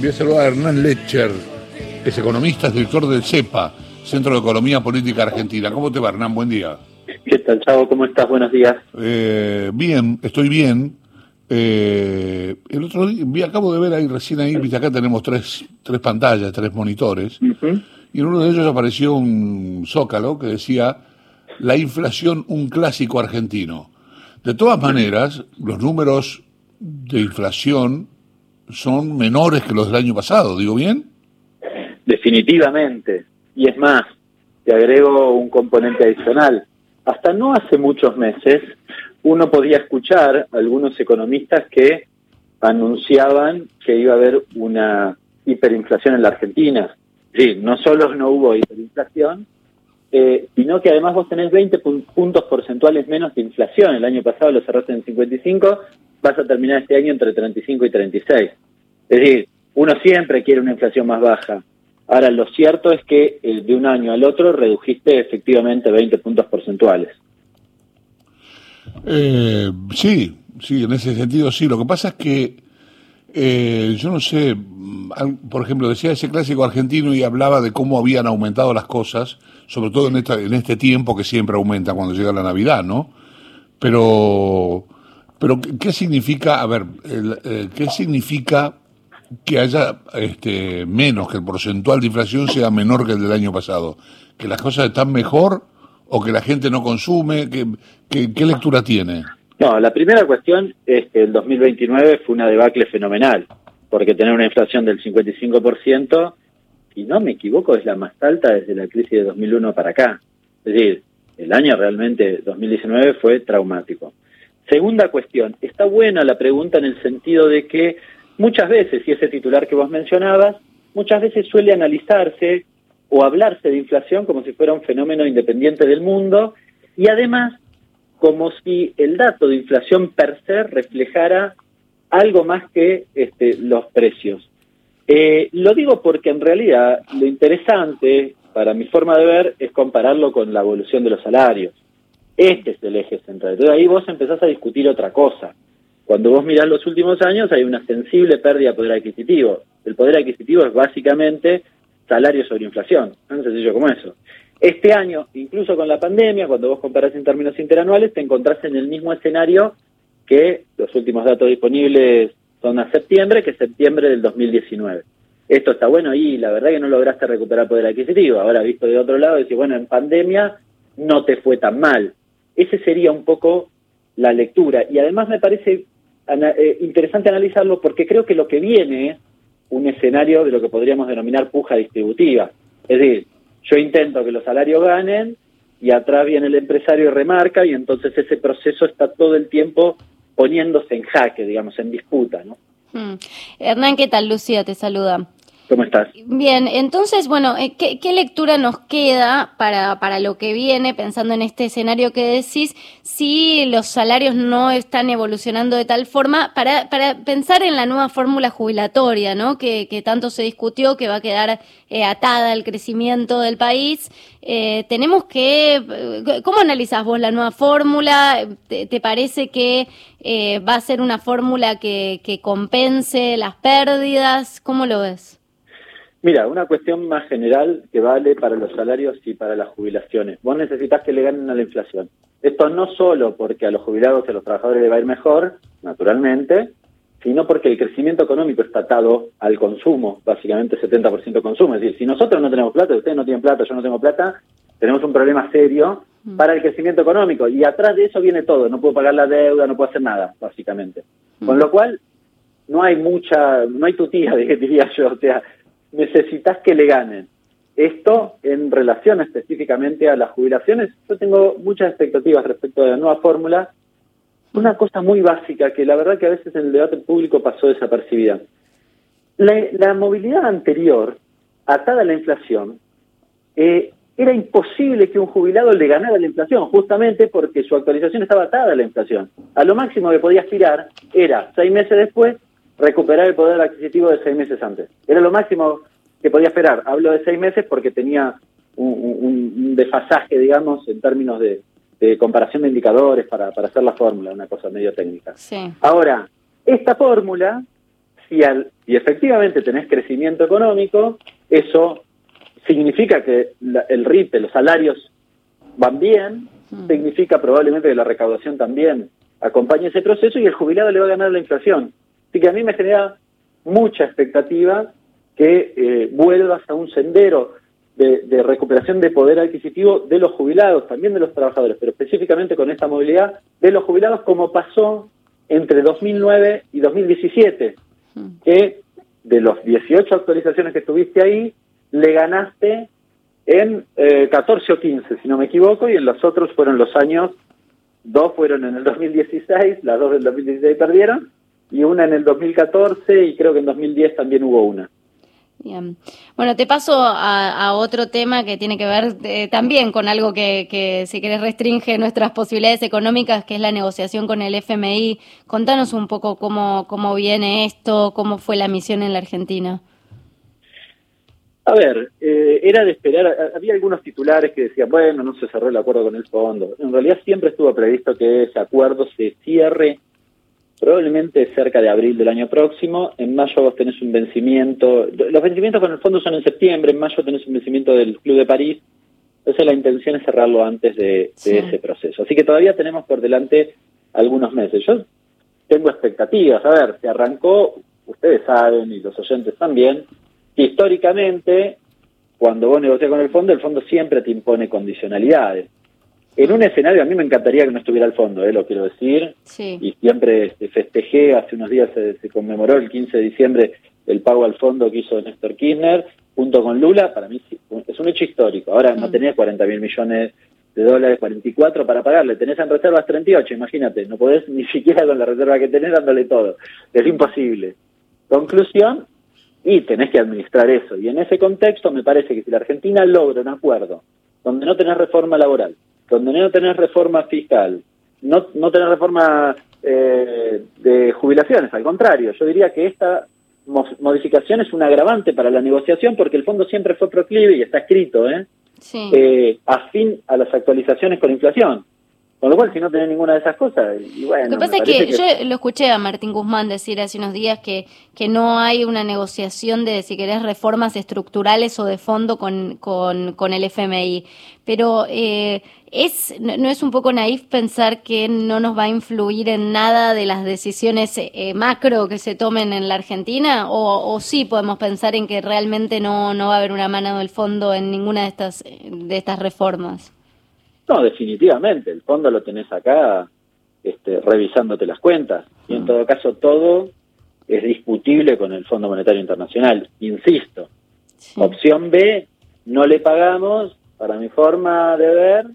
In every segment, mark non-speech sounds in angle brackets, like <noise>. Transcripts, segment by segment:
Voy a saludar a Hernán Lecher, es economista, es director del CEPA, Centro de Economía Política Argentina. ¿Cómo te va, Hernán? Buen día. ¿Qué tal, Chavo? ¿Cómo estás? Buenos días. Eh, bien, estoy bien. Eh, el otro día, acabo de ver ahí, recién ahí, viste, acá tenemos tres, tres pantallas, tres monitores, y en uno de ellos apareció un zócalo que decía, la inflación, un clásico argentino. De todas maneras, los números de inflación son menores que los del año pasado, ¿digo bien? Definitivamente. Y es más, te agrego un componente adicional. Hasta no hace muchos meses, uno podía escuchar algunos economistas que anunciaban que iba a haber una hiperinflación en la Argentina. Sí, no solo no hubo hiperinflación, eh, sino que además vos tenés 20 puntos porcentuales menos de inflación. El año pasado lo cerraste en 55, vas a terminar este año entre 35 y 36. Es decir, uno siempre quiere una inflación más baja. Ahora, lo cierto es que eh, de un año al otro redujiste efectivamente 20 puntos porcentuales. Eh, sí, sí, en ese sentido sí. Lo que pasa es que eh, yo no sé, mm, por ejemplo, decía ese clásico argentino y hablaba de cómo habían aumentado las cosas, sobre todo en, esta, en este tiempo que siempre aumenta cuando llega la Navidad, ¿no? Pero, pero ¿qué significa, a ver, eh, qué significa que haya este, menos, que el porcentual de inflación sea menor que el del año pasado? ¿Que las cosas están mejor o que la gente no consume? ¿Qué, qué, lectura tiene? No, la primera cuestión es que el 2029 fue una debacle fenomenal, porque tener una inflación del 55%, si no me equivoco, es la más alta desde la crisis de 2001 para acá. Es decir, el año realmente 2019 fue traumático. Segunda cuestión, está buena la pregunta en el sentido de que muchas veces, y ese titular que vos mencionabas, muchas veces suele analizarse o hablarse de inflación como si fuera un fenómeno independiente del mundo y además como si el dato de inflación per se reflejara algo más que este, los precios. Eh, lo digo porque en realidad lo interesante, para mi forma de ver, es compararlo con la evolución de los salarios. Este es el eje central. Entonces ahí vos empezás a discutir otra cosa. Cuando vos mirás los últimos años hay una sensible pérdida de poder adquisitivo. El poder adquisitivo es básicamente salario sobre inflación, tan sencillo como eso. Este año, incluso con la pandemia, cuando vos comparás en términos interanuales, te encontrás en el mismo escenario que los últimos datos disponibles son a septiembre, que septiembre del 2019. Esto está bueno y la verdad que no lograste recuperar poder adquisitivo. Ahora, visto de otro lado, decís, bueno, en pandemia no te fue tan mal. Ese sería un poco la lectura. Y además me parece eh, interesante analizarlo porque creo que lo que viene es un escenario de lo que podríamos denominar puja distributiva. Es decir, yo intento que los salarios ganen y atrás viene el empresario y remarca y entonces ese proceso está todo el tiempo poniéndose en jaque, digamos, en disputa, ¿no? Hmm. Hernán, ¿qué tal? Lucía te saluda. ¿Cómo? Bien, entonces, bueno, eh, ¿qué, lectura nos queda para, para lo que viene, pensando en este escenario que decís, si los salarios no están evolucionando de tal forma, para, para pensar en la nueva fórmula jubilatoria, ¿no? Que, que tanto se discutió, que va a quedar eh, atada al crecimiento del país. Eh, tenemos que, ¿cómo analizás vos la nueva fórmula? ¿Te, parece que va a ser una fórmula que, que compense las pérdidas? ¿Cómo lo ves? Mira, una cuestión más general que vale para los salarios y para las jubilaciones. Vos necesitas que le ganen a la inflación. Esto no solo porque a los jubilados y a los trabajadores les va a ir mejor, naturalmente, sino porque el crecimiento económico está atado al consumo, básicamente 70% consumo. Es decir, si nosotros no tenemos plata, ustedes no tienen plata, yo no tengo plata, tenemos un problema serio mm. para el crecimiento económico. Y atrás de eso viene todo. No puedo pagar la deuda, no puedo hacer nada, básicamente. Con mm. lo cual, no hay mucha, no hay tutía, <laughs> diría yo. O sea, necesitas que le ganen. Esto en relación específicamente a las jubilaciones, yo tengo muchas expectativas respecto de la nueva fórmula. Una cosa muy básica que la verdad que a veces en el debate público pasó desapercibida. La, movilidad anterior, atada a la inflación, eh, era imposible que un jubilado le ganara la inflación, justamente porque su actualización estaba atada a la inflación. A lo máximo que podía aspirar era, seis meses después, recuperar el poder adquisitivo de seis meses antes. Era lo máximo que podía esperar. Hablo de seis meses porque tenía un, desfasaje, digamos, en términos de, comparación de indicadores para, hacer la fórmula, una cosa medio técnica. Ahora, esta fórmula si, al, si efectivamente tenés crecimiento económico, eso significa que el RIP, los salarios van bien, hmm. significa probablemente que la recaudación también acompañe ese proceso y el jubilado le va a ganar la inflación. Así que a mí me genera mucha expectativa que eh, vuelvas a un sendero de, recuperación de poder adquisitivo de los jubilados, también de los trabajadores, pero específicamente con esta movilidad de los jubilados como pasó entre 2009 y 2017, hmm. que de los 18 actualizaciones que tuviste ahí, le ganaste en 14 eh, o 15, si no me equivoco, y en los otros fueron los años, dos fueron en el 2016, las dos del 2016 perdieron, y una en el 2014, y creo que en 2010 también hubo una. Bien. Bueno, te paso a, otro tema que tiene que ver eh, también con algo que, que, si querés, restringe nuestras posibilidades económicas, que es la negociación con el FMI. Contanos un poco cómo, cómo viene esto, cómo fue la misión en la Argentina. A ver, eh, era de esperar, había algunos titulares que decían, bueno, no se cerró el acuerdo con el fondo. En realidad siempre estuvo previsto que ese acuerdo se cierre probablemente cerca de abril del año próximo. En mayo vos tenés un vencimiento, los vencimientos con el fondo son en septiembre, en mayo tenés un vencimiento del Club de París. Entonces la intención es cerrarlo antes de, ese proceso. Así que todavía tenemos por delante algunos meses. Yo tengo expectativas. A ver, se arrancó, ustedes saben y los oyentes también, que históricamente cuando vos negocias con el fondo, el fondo siempre te impone condicionalidades. En un escenario, a mí me encantaría que no estuviera el fondo, eh, lo quiero decir, y siempre este, festejé, hace unos días se, conmemoró el 15 de diciembre el pago al fondo que hizo Néstor Kirchner junto con Lula, para mí es un hecho histórico. Ahora no mm. tenés 40 mil millones de dólares, 44 para pagarle, tenés en reservas 38, imagínate, no podés ni <laughs> siquiera con la reserva que tenés dándole todo, es imposible. Conclusión, y tenés que administrar eso. Y en ese contexto me parece que si la Argentina logra un acuerdo donde no tenés reforma laboral, donde no tenés reforma fiscal, no, no tenés reforma eh, de jubilaciones, al contrario, yo diría que esta modificación es un agravante para la negociación porque el fondo siempre fue proclive y está escrito, ¿eh? Sí. eh afín a las actualizaciones con inflación. Con lo cual, si no tenés ninguna de esas cosas, y bueno. Lo que pasa es que, yo lo escuché a Martín Guzmán decir hace unos días que, que no hay una negociación de, si querés, reformas estructurales o de fondo con, con, con el FMI. Pero eh, es no es un poco naif pensar que no nos va a influir en nada de las decisiones eh, macro que se tomen en la Argentina, o, o sí podemos pensar en que realmente no, no va a haber una mano del fondo en ninguna de estas, de estas reformas. No, definitivamente, el fondo lo tenés acá este, revisándote las cuentas. Y en mm. todo caso todo es discutible con el Fondo Monetario Internacional. Insisto, opción B, no le pagamos, para mi forma de ver,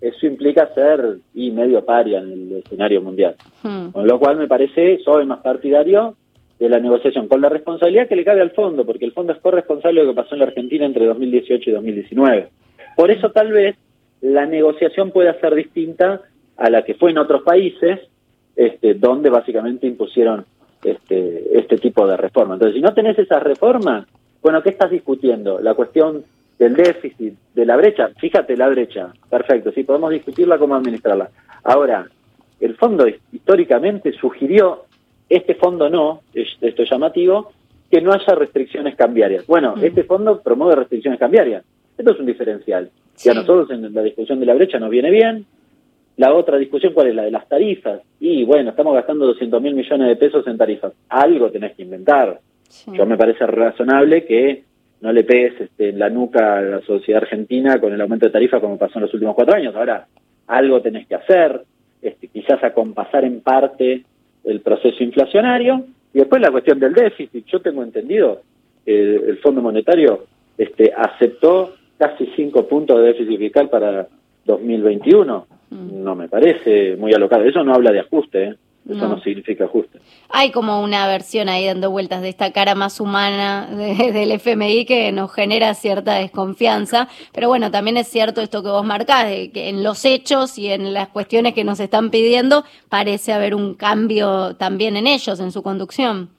eso implica ser y medio paria en el escenario mundial. Mm. Con lo cual me parece, soy más partidario de la negociación, con la responsabilidad que le cabe al fondo, porque el fondo es corresponsable de lo que pasó en la Argentina entre 2018 y 2019. Por eso tal vez la negociación puede ser distinta a la que fue en otros países, este, donde básicamente impusieron este, este tipo de reforma. Entonces, si no tenés esa reforma, bueno, ¿qué estás discutiendo? La cuestión del déficit, de la brecha, fíjate la brecha, perfecto, sí, podemos discutirla cómo administrarla. Ahora, el fondo históricamente sugirió, este fondo no, esto es llamativo, que no haya restricciones cambiarias. Bueno, mm. este fondo promueve restricciones cambiarias. Esto es un diferencial. Si a nosotros en la discusión de la brecha nos viene bien, la otra discusión, ¿cuál es? La de las tarifas. Y bueno, estamos gastando 200 mil millones de pesos en tarifas. Algo tenés que inventar. Yo me parece razonable que no le pegues este, en la nuca a la sociedad argentina con el aumento de tarifas como pasó en los últimos cuatro años. Ahora, algo tenés que hacer, este, quizás acompasar en parte el proceso inflacionario. Y después la cuestión del déficit. Yo tengo entendido que el Fondo Monetario este, aceptó casi cinco puntos de déficit fiscal para 2021. Mm. No me parece muy alocado. Eso no habla de ajuste, ¿eh? Eso no. significa ajuste. Hay como una versión ahí dando vueltas de esta cara más humana <laughs> del FMI que nos genera cierta desconfianza, pero bueno, también es cierto esto que vos marcás, de que en los hechos y en las cuestiones que nos están pidiendo parece haber un cambio también en ellos, en su conducción.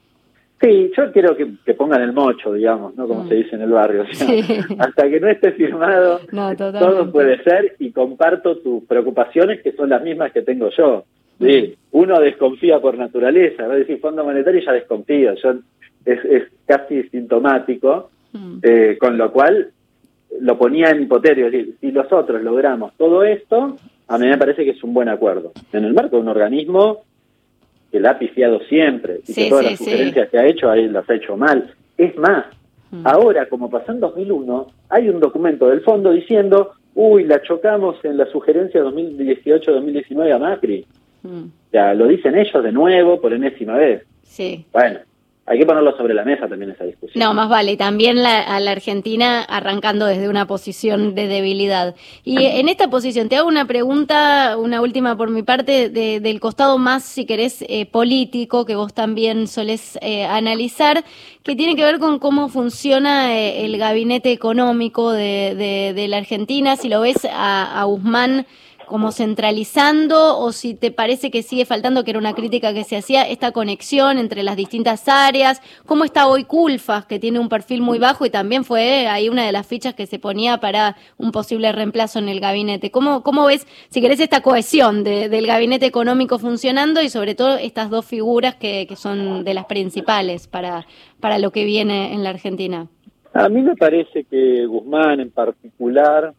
Sí, yo quiero que, pongan el mocho, digamos, ¿no? Como mm. se dice en el barrio. <laughs> Hasta que no esté firmado, <laughs> todo puede ser y comparto tus preocupaciones que son las mismas que tengo yo. Sí, mm. uno desconfía por naturaleza, va a decir Fondo Monetario ya desconfía. Yo es, es casi sintomático, mm. eh, con lo cual lo ponía en hipoterio, es decir, si nosotros logramos todo esto, a mí me parece que es un buen acuerdo. En el marco de un organismo que la ha pifiado siempre y que todas las sugerencias que ha hecho, ahí las ha hecho mal. Es más, mm. ahora, como pasó en 2001, hay un documento del fondo diciendo, uy, la chocamos en la sugerencia 2018-2019 a Macri. Mm. O sea, lo dicen ellos de nuevo por enésima vez. Sí. Bueno, hay que ponerlo sobre la mesa también esa discusión. No, más vale, también a la Argentina arrancando desde una posición de debilidad. Y <clears throat> en esta posición, te hago una pregunta, una última por mi parte, del costado más, si querés, eh, político, que vos también solés eh, analizar, que tiene que ver con cómo funciona eh, el gabinete económico de, de, la Argentina, si lo ves a, a Guzmán como centralizando o si te parece que sigue faltando, que era una crítica que se hacía, esta conexión entre las distintas áreas, cómo está hoy Culfas, que tiene un perfil muy bajo y también fue ahí una de las fichas que se ponía para un posible reemplazo en el gabinete. ¿Cómo, cómo ves, si querés, esta cohesión del gabinete económico funcionando y sobre todo estas dos figuras que, que son de las principales para, para lo que viene en la Argentina? A mí me parece que Guzmán en particular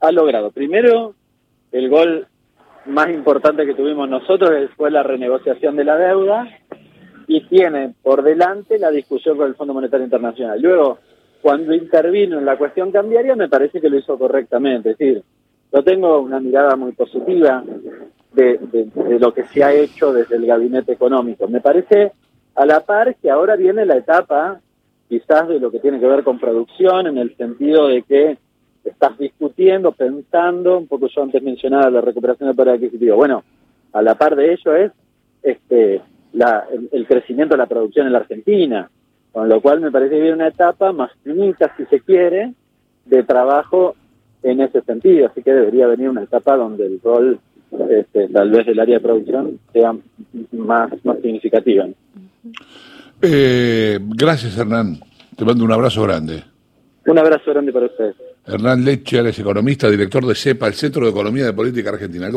ha logrado primero el gol más importante que tuvimos nosotros, fue la renegociación de la deuda, y tiene por delante la discusión con el Fondo Monetario Internacional. Luego, cuando intervino en la cuestión cambiaria, me parece que lo hizo correctamente. Es decir, yo tengo una mirada muy positiva de, lo que se ha hecho desde el gabinete económico. Me parece a la par que ahora viene la etapa quizás de lo que tiene que ver con producción, en el sentido de que estás discutiendo, pensando, un poco yo antes mencionaba la recuperación del poder adquisitivo. Bueno, a la par de ello es este la, el, crecimiento de la producción en la Argentina, con lo cual me parece que viene una etapa más finita, si se quiere, de trabajo en ese sentido, así que debería venir una etapa donde el rol este, tal vez del área de producción sea más, más significativa. Eh, gracias Hernán, te mando un abrazo grande. Un abrazo grande para ustedes. Hernán Leche, es economista, director de CEPA, el Centro de Economía de Política Argentina.